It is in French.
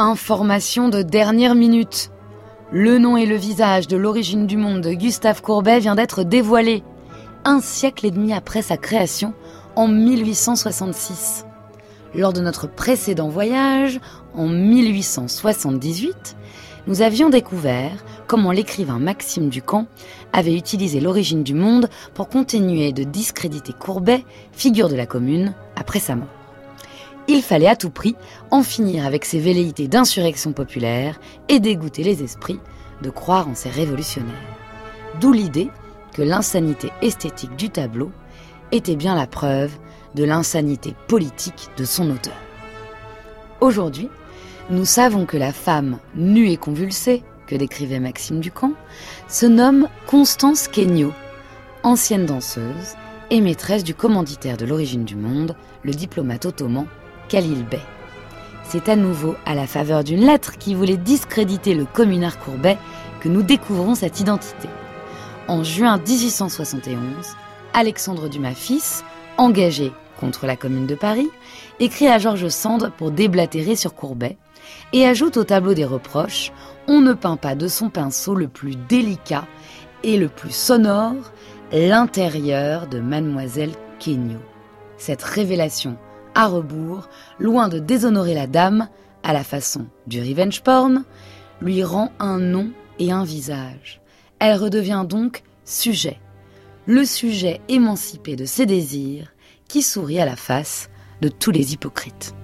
Information de dernière minute. Le nom et le visage de l'origine du monde de Gustave Courbet vient d'être dévoilé, un siècle et demi après sa création, en 1866. Lors de notre précédent voyage, en 1878, nous avions découvert comment l'écrivain Maxime Ducamp avait utilisé l'origine du monde pour continuer de discréditer Courbet, figure de la commune, après sa mort. Il fallait à tout prix en finir avec ces velléités d'insurrection populaire et dégoûter les esprits de croire en ces révolutionnaires. D'où l'idée que l'insanité esthétique du tableau était bien la preuve de l'insanité politique de son auteur. Aujourd'hui, nous savons que la femme nue et convulsée, que décrivait Maxime Ducamp, se nomme Constance Kenyo, ancienne danseuse et maîtresse du commanditaire de l'origine du monde, le diplomate ottoman C'est à nouveau à la faveur d'une lettre qui voulait discréditer le communard Courbet que nous découvrons cette identité. En juin 1871, Alexandre Dumas fils, engagé contre la Commune de Paris, écrit à Georges Sand pour déblatérer sur Courbet et ajoute au tableau des reproches On ne peint pas de son pinceau le plus délicat et le plus sonore l'intérieur de Mademoiselle Kenyo. Cette révélation à rebours, loin de déshonorer la dame, à la façon du revenge porn, lui rend un nom et un visage. Elle redevient donc sujet, le sujet émancipé de ses désirs qui sourit à la face de tous les hypocrites.